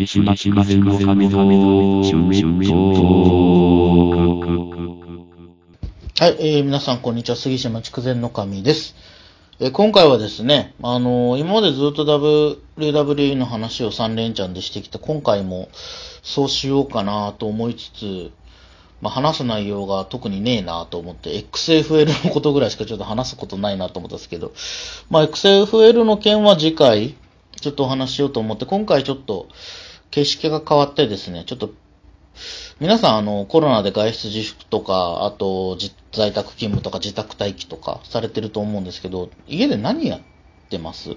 杉島筑前の神々の中心はい、えー皆さんこんにちは、杉島筑前の神です。えー今回はですね、あのー今までずっと WWE の話を3連チャンでしてきて、今回もそうしようかなと思いつつ、まあ、話す内容が特にねえなと思って、XFL のことぐらいしかちょっと話すことないなと思ったんですけど、まあ、XFL の件は次回、ちょっとお話ししようと思って、今回ちょっと形式が変わってですね、ちょっと皆さん、あの、コロナで外出自粛とか、あと、在宅勤務とか自宅待機とかされてると思うんですけど、家で何やってます？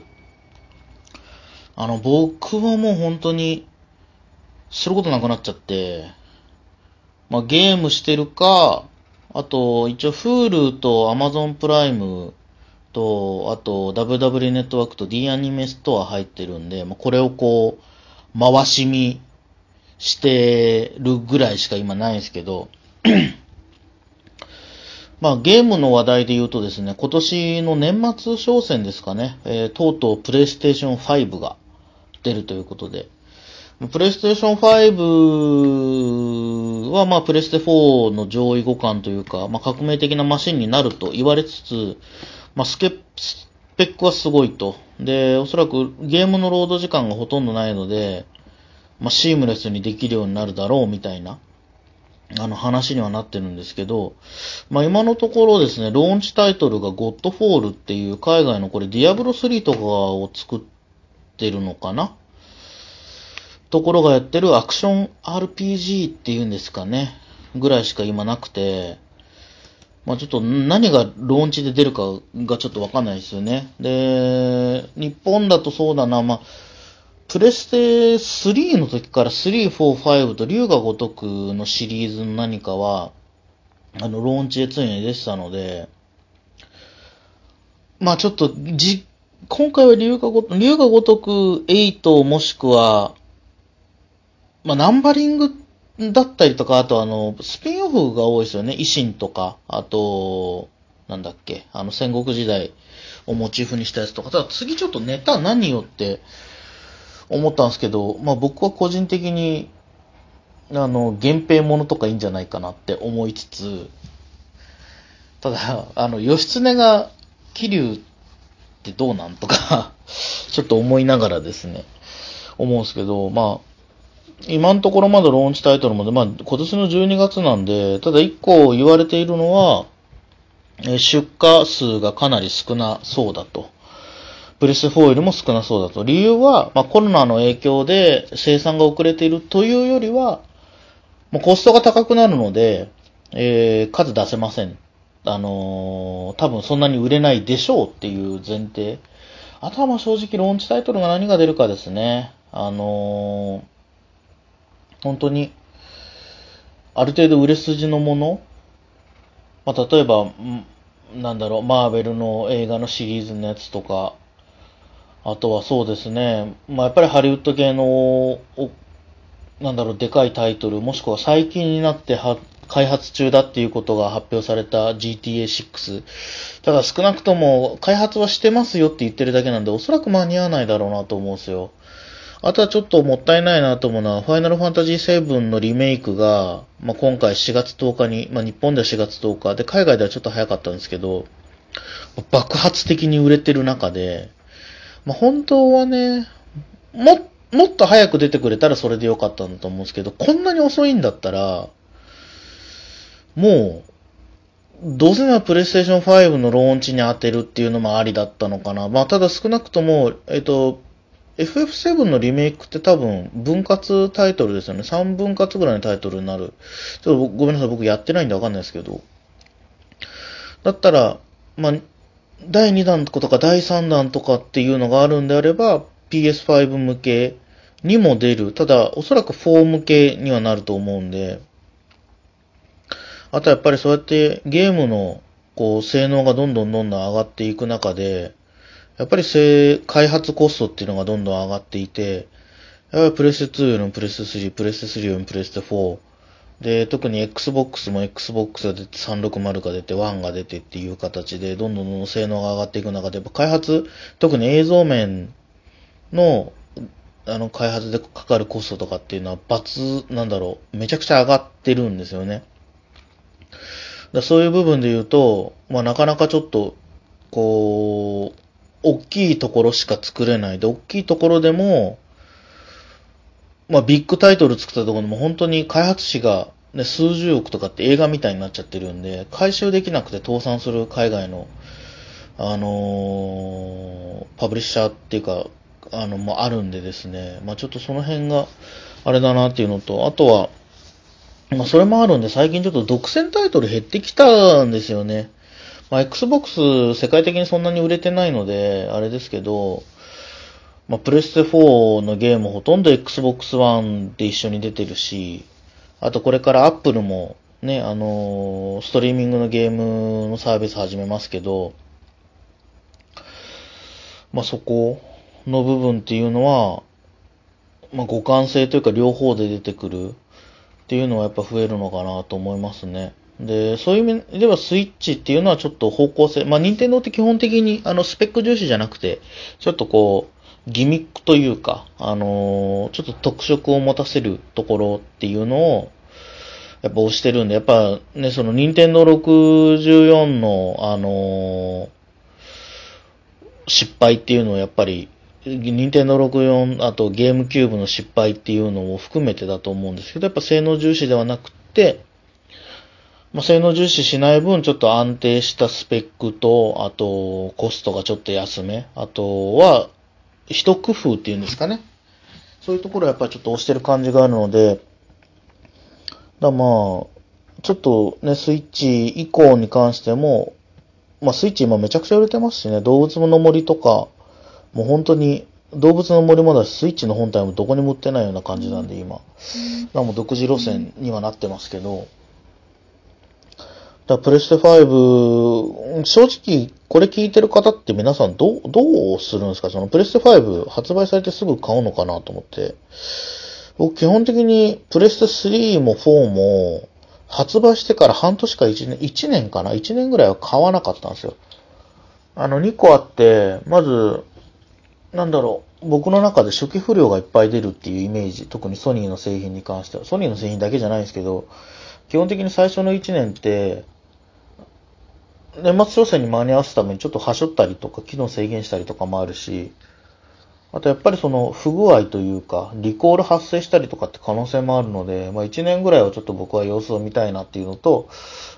あの、僕はもう本当に、することなくなっちゃって、まあ、ゲームしてるか、あと、一応 Hulu と Amazon プライムと、あと WW ネットワークと D アニメストア入ってるんで、まあ、これをこう、回し見してるぐらいしか今ないんですけど、まあゲームの話題で言うとですね、今年の年末商戦ですかね、えーとうとうプレイステーション5が出るということで、プレイステーション5はまあプレステ4の上位互換というか、まあ革命的なマシンになると言われつつ、まあスケスペックはすごいと。で、おそらくゲームのロード時間がほとんどないので、まあ、シームレスにできるようになるだろうみたいな、あの話にはなってるんですけど、まあ、今のところですね、ローンチタイトルがゴッドフォールっていう海外のこれディアブロ3とかを作ってるのかな？ところがやってるアクション RPG っていうんですかね、ぐらいしか今なくて、まあちょっと何がローンチで出るかがちょっとわかんないですよね。で、日本だとそうだな、まあプレステ3の時から3、4、5と竜が如くのシリーズの何かは、あの、ローンチで常に出てたので、まあちょっと、じ、今回は竜が如く、竜が如く8もしくは、まあナンバリングだったりとか、あとあの、スピンオフが多いですよね。維新とか、あと、なんだっけ、あの戦国時代をモチーフにしたやつとか、ただ次ちょっとネタ何よって、思ったんですけど、まあ僕は個人的に、あの、源平ものとかいいんじゃないかなって思いつつ、ただ、あの、義経が桐生ってどうなんとか、ちょっと思いながらですね、思うんですけど、まあ、今のところまだローンチタイトルまで、まあ今年の12月なんで、ただ一個言われているのは、出荷数がかなり少なそうだと。プレス4よりも少なそうだと。理由は、まあ、コロナの影響で生産が遅れているというよりは、もうコストが高くなるので、えー数出せません。あのー多分そんなに売れないでしょうっていう前提。あとはま正直ローンチタイトルが何が出るかですね。あのー本当に、ある程度売れ筋のもの、まあ、例えば、なんだろう、マーベルの映画のシリーズのやつとか、あとはそうですね、まあ、やっぱりハリウッド系の、なんだろう、でかいタイトル、もしくは最近になって開発中だっていうことが発表された GTA6。ただ少なくとも開発はしてますよって言ってるだけなんで、おそらく間に合わないだろうなと思うんですよ。あとはちょっともったいないなと思うのは、ファイナルファンタジー7のリメイクが、まあ、今回4月10日に、まあ、日本では4月10日で、海外ではちょっと早かったんですけど、爆発的に売れてる中で、まあ、本当はね、も、もっと早く出てくれたらそれでよかったんだと思うんですけど、こんなに遅いんだったら、もう、どうせならプレイステーション5のローンチに当てるっていうのもありだったのかな。まあ、ただ少なくとも、えっと、FF7 のリメイクって多分分割タイトルですよね。3分割ぐらいのタイトルになる。ちょっとごめんなさい、僕やってないんでわかんないですけど。だったら、まあ、第2弾とか第3弾とかっていうのがあるんであれば、PS5 向けにも出る。ただ、おそらく4向けにはなると思うんで、あとやっぱりそうやってゲームのこう性能がどんどんどんどん上がっていく中で、やっぱりせ開発コストっていうのがどんどん上がっていて、やっぱりプレス2よりもプレス3、プレス3よりもプレス4、で、特に Xbox も Xbox が出て360が出て1が出てっていう形で、どんどんどんどん性能が上がっていく中で、やっぱ開発、特に映像面のあの、開発でかかるコストとかっていうのは、罰、なんだろう、めちゃくちゃ上がってるんですよね。だそういう部分で言うと、まあ、なかなかちょっと、こう、大きいところしか作れないで、大きいところでも、まあ、ビッグタイトル作ったところでも本当に開発費が、ね、数十億とかって映画みたいになっちゃってるんで、回収できなくて倒産する海外の、あのーパブリッシャーっていうか、あの、もあるんでですね、まあ、ちょっとその辺が、あれだなっていうのと、あとは、まあ、それもあるんで、最近ちょっと独占タイトル減ってきたんですよね。まあ、Xbox 世界的にそんなに売れてないので、あれですけど、まあ、プレステ4のゲームほとんど Xbox One で一緒に出てるし、あとこれから Apple もね、あのーストリーミングのゲームのサービス始めますけど、まあ、そこの部分っていうのは、まあ、互換性というか両方で出てくるっていうのはやっぱ増えるのかなと思いますね。で、そういう意味ではスイッチっていうのはちょっと方向性、まあ、任天堂って基本的にあのスペック重視じゃなくて、ちょっとこう、ギミックというか、あのーちょっと特色を持たせるところっていうのを、やっぱ押してるんで、やっぱね、その任天堂64の、あのー失敗っていうのをやっぱり、任天堂64、あとゲームキューブの失敗っていうのも含めてだと思うんですけど、やっぱ性能重視ではなくて、まあ、性能重視しない分、ちょっと安定したスペックと、あと、コストがちょっと安め、あとは、一工夫っていうんですかね。そういうところはやっぱりちょっと押してる感じがあるので、だまあ、ちょっとね、スイッチ以降に関しても、まあスイッチ今めちゃくちゃ売れてますしね、動物の森とか、もう本当に、動物の森もだし、スイッチの本体もどこにも売ってないような感じなんで、今。だからもう独自路線にはなってますけど、だプレステ5、正直、これ聞いてる方って皆さんどう、どうするんですか？そのプレステ5発売されてすぐ買うのかなと思って。僕基本的にプレステ3も4も発売してから半年か1年、1年かな ?1 年ぐらいは買わなかったんですよ。あの2個あって、まず、なんだろう、僕の中で初期不良がいっぱい出るっていうイメージ、特にソニーの製品に関しては。ソニーの製品だけじゃないんですけど、基本的に最初の1年って、年末商戦に間に合わすためにちょっとはしょったりとか、機能制限したりとかもあるし、あとやっぱりその不具合というか、リコール発生したりとかって可能性もあるので、まあ1年ぐらいはちょっと僕は様子を見たいなっていうのと、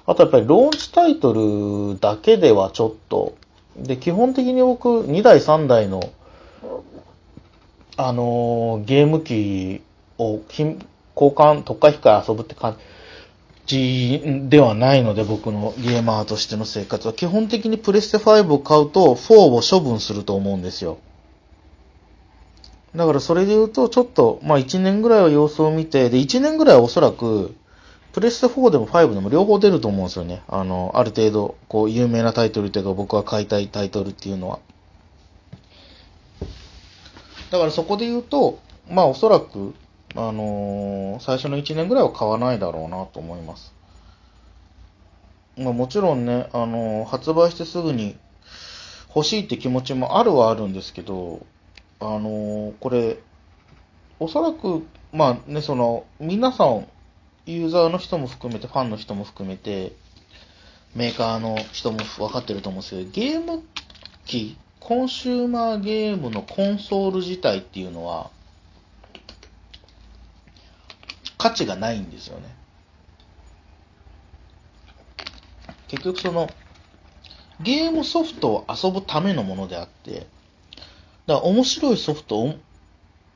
あとやっぱりローンチタイトルだけではちょっと、で、基本的に僕2台3台の、あのーゲーム機を金交換、特化費から遊ぶって感じちではないので、僕のゲーマーとしての生活は。基本的にプレステ5を買うと4を処分すると思うんですよ。だからそれで言うと、ちょっと、まあ1年ぐらいは様子を見て、で、1年ぐらいはおそらく、プレステ4でも5でも両方出ると思うんですよね。あの、ある程度、こう、有名なタイトルというか、僕は買いたいタイトルっていうのは。だからそこで言うと、まあおそらく、あのー最初の1年ぐらいは買わないだろうなと思います。まあもちろんね、あのー発売してすぐに欲しいって気持ちもあるはあるんですけど、あのーこれ、おそらく、まあね、その、皆さん、ユーザーの人も含めて、ファンの人も含めて、メーカーの人も分かってると思うんですけど、ゲーム機、コンシューマーゲームのコンソール自体っていうのは、価値がないんですよね。結局その、ゲームソフトを遊ぶためのものであって、だから面白いソフト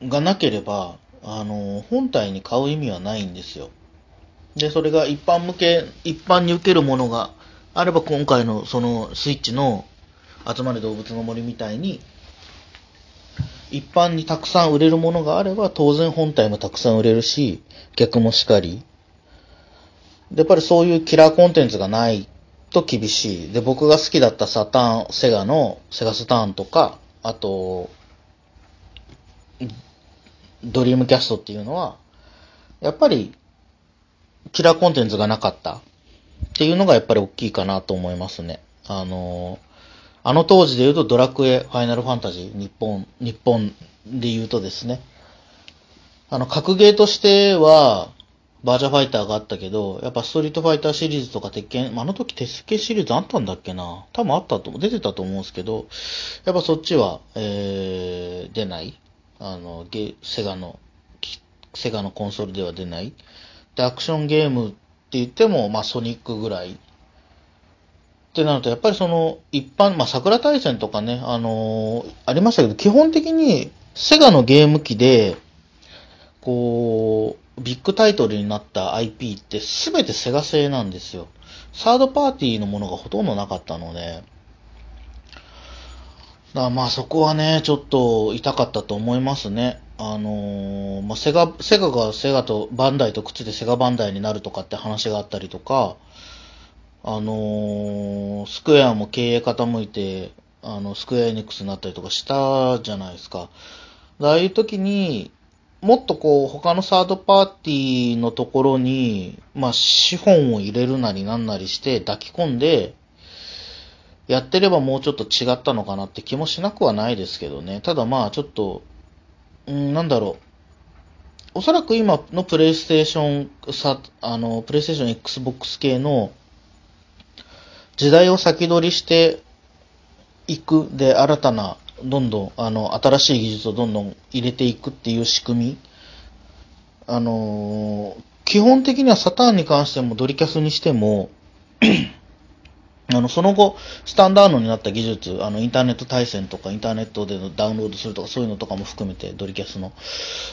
がなければ、あの、本体に買う意味はないんですよ。で、それが一般向け、一般に受けるものがあれば、今回のそのスイッチの集まる動物の森みたいに、一般にたくさん売れるものがあれば、当然本体もたくさん売れるし、逆もしかり。で、やっぱりそういうキラーコンテンツがないと厳しい。で、僕が好きだったサターン、セガのセガスターンとか、あと、ドリームキャストっていうのは、やっぱり、キラーコンテンツがなかったっていうのがやっぱり大きいかなと思いますね。あの、あの当時で言うとドラクエ、ファイナルファンタジー、日本、日本で言うとですね、あの、格ゲーとしては、バージャファイターがあったけど、やっぱストリートファイターシリーズとか鉄拳、あの時鉄拳シリーズあったんだっけな？多分あったと、出てたと思うんですけど、やっぱそっちは、えー、出ない。あの、ゲ、セガの、セガのコンソールでは出ない。で、アクションゲームって言っても、まあソニックぐらい。ってなると、やっぱりその、一般、まあ桜大戦とかね、あのーありましたけど、基本的にセガのゲーム機で、こう、ビッグタイトルになった IP って全てセガ製なんですよ。サードパーティーのものがほとんどなかったので、だからまあそこはね、ちょっと痛かったと思いますね。あのーまあセガ、セガがセガとバンダイとくっついてセガバンダイになるとかって話があったりとか、あのースクエアも経営傾いて、あの、スクエアエニックスになったりとかしたじゃないですか。ああいう時に、もっとこう、他のサードパーティーのところに、まあ、資本を入れるなりなんなりして抱き込んで、やってればもうちょっと違ったのかなって気もしなくはないですけどね。ただまあ、ちょっと、うん、なんだろう。おそらく今のプレイステーション、さ、あの、プレイステーション Xbox 系の時代を先取りしていくで、新たな、どんどん、あの、新しい技術をどんどん入れていくっていう仕組み。あの基本的にはサターンに関してもドリキャスにしても、あの、その後、スタンダードになった技術、あの、インターネット対戦とか、インターネットでダウンロードするとか、そういうのとかも含めて、ドリキャスの、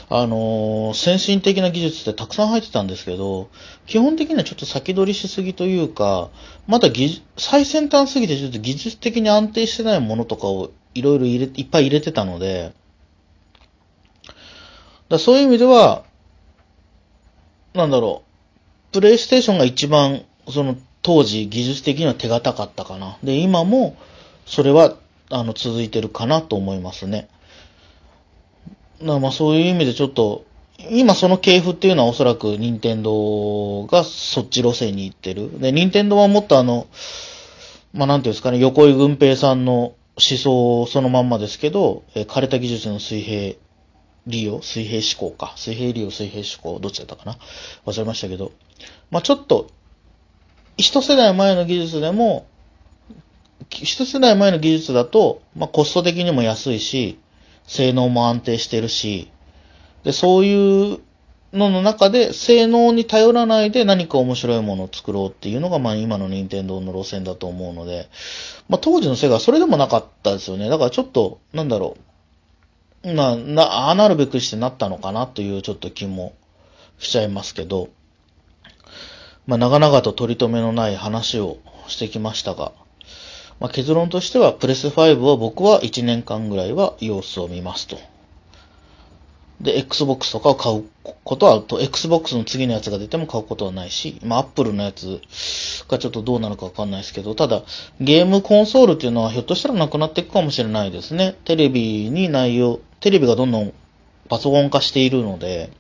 あのー先進的な技術ってたくさん入ってたんですけど、基本的にはちょっと先取りしすぎというか、まだ技最先端すぎてちょっと技術的に安定してないものとかをいろいろ入れ、いっぱい入れてたので、だそういう意味では、なんだろう、プレイステーションが一番、その、当時技術的には手堅かったかな。で、今も、それは、あの、続いてるかなと思いますね。だまあそういう意味でちょっと、今その系譜っていうのはおそらく任天堂がそっち路線に行ってる。で、任天堂はもっとあの、まあなんていうんですかね、横井軍平さんの思想そのまんまですけど、え枯れた技術の水平利用水平思考か。水平利用、水平思考、どっちだったかな忘れましたけど。まあちょっと、一世代前の技術でも、一世代前の技術だと、まあコスト的にも安いし、性能も安定してるし、で、そういうのの中で、性能に頼らないで何か面白いものを作ろうっていうのが、まあ今の任天堂の路線だと思うので、まあ当時のセガはそれでもなかったですよね。だからちょっと、なんだろう。まあ、な、ああなるべくしてなったのかなというちょっと気もしちゃいますけど、まあ長々と取り留めのない話をしてきましたが、まあ結論としてはプレス5は僕は1年間ぐらいは様子を見ますと。で、Xbox とかを買うことは、と Xbox の次のやつが出ても買うことはないし、まあ Apple のやつがちょっとどうなるかわかんないですけど、ただ、ゲームコンソールっていうのはひょっとしたらなくなっていくかもしれないですね。テレビに内容、テレビがどんどんパソコン化しているので、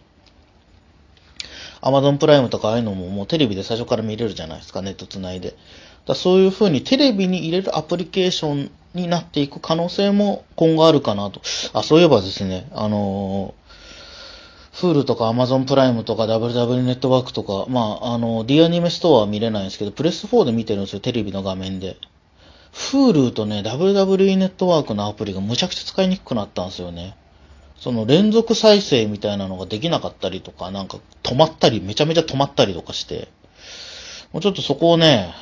Amazon プライムとかああいうのももうテレビで最初から見れるじゃないですか、ネットつないで。だそういう風にテレビに入れるアプリケーションになっていく可能性も今後あるかなと。あ、そういえばですね、あのー、Hulu とか Amazon プライムとか WW ネットワークとか、まあ、あの、D アニメストアは見れないんですけど、プレス4で見てるんですよ、テレビの画面で。Hulu とね、WW ネットワークのアプリがむちゃくちゃ使いにくくなったんですよね。その連続再生みたいなのができなかったりとか、なんか止まったり、めちゃめちゃ止まったりとかして、もうちょっとそこをね、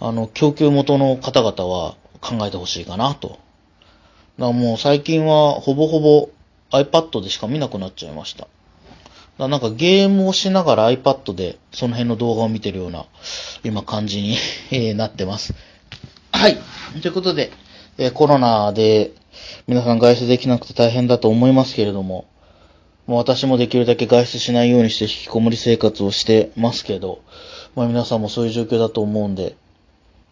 あの、供給元の方々は考えてほしいかなと。だからもう最近はほぼほぼ iPad でしか見なくなっちゃいました。だなんかゲームをしながら iPad でその辺の動画を見てるような今感じに なってます。はい。ということで、えコロナで皆さん外出できなくて大変だと思いますけれども、もう私もできるだけ外出しないようにして引きこもり生活をしてますけど、まあ皆さんもそういう状況だと思うんで、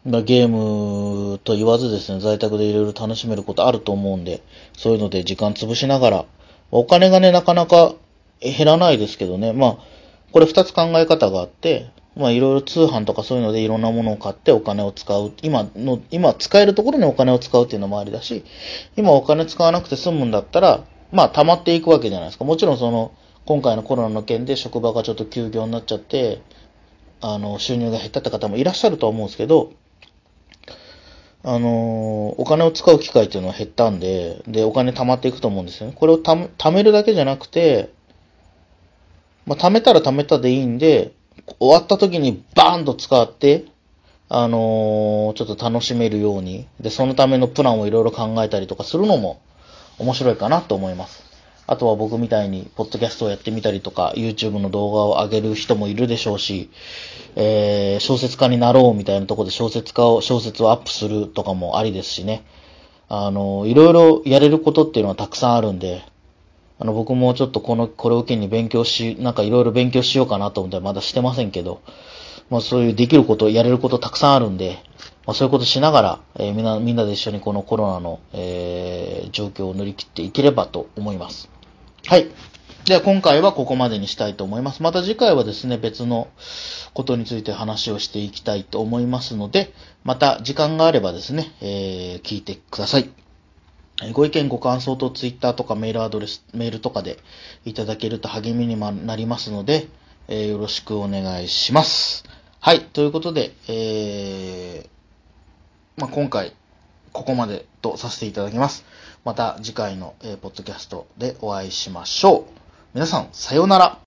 まあゲームと言わずですね、在宅でいろいろ楽しめることあると思うんで、そういうので時間潰しながら、お金がね、なかなか減らないですけどね、まあ、これ二つ考え方があって、まあいろいろ通販とかそういうのでいろんなものを買ってお金を使う。今の、今使えるところにお金を使うっていうのもありだし、今お金使わなくて済むんだったら、まあ溜まっていくわけじゃないですか。もちろんその、今回のコロナの件で職場がちょっと休業になっちゃって、あの、収入が減ったって方もいらっしゃるとは思うんですけど、あの、お金を使う機会っていうのは減ったんで、で、お金貯まっていくと思うんですよね。これを貯めるだけじゃなくて、まあ、貯めたら貯めたでいいんで、終わった時にバーンと使って、あのーちょっと楽しめるように、で、そのためのプランをいろいろ考えたりとかするのも面白いかなと思います。あとは僕みたいに、ポッドキャストをやってみたりとか、YouTube の動画を上げる人もいるでしょうし、えー小説家になろうみたいなとこで小説家を、小説をアップするとかもありですしね。あの、いろいろやれることっていうのはたくさんあるんで、あの、僕もちょっとこの、これを機に勉強し、なんかいろいろ勉強しようかなと思ってまだしてませんけど、まあそういうできること、やれることたくさんあるんで、まあそういうことしながら、えーみんな、みんなで一緒にこのコロナの、えー状況を乗り切っていければと思います。はい。では今回はここまでにしたいと思います。また次回はですね、別のことについて話をしていきたいと思いますので、また時間があればですね、えー聞いてください。ご意見、ご感想とツイッターとかメールアドレス、メールとかでいただけると励みになりますので、えーよろしくお願いします。はい。ということで、えーまあ、今回、ここまでとさせていただきます。また次回の、えーポッドキャストでお会いしましょう。皆さん、さようなら。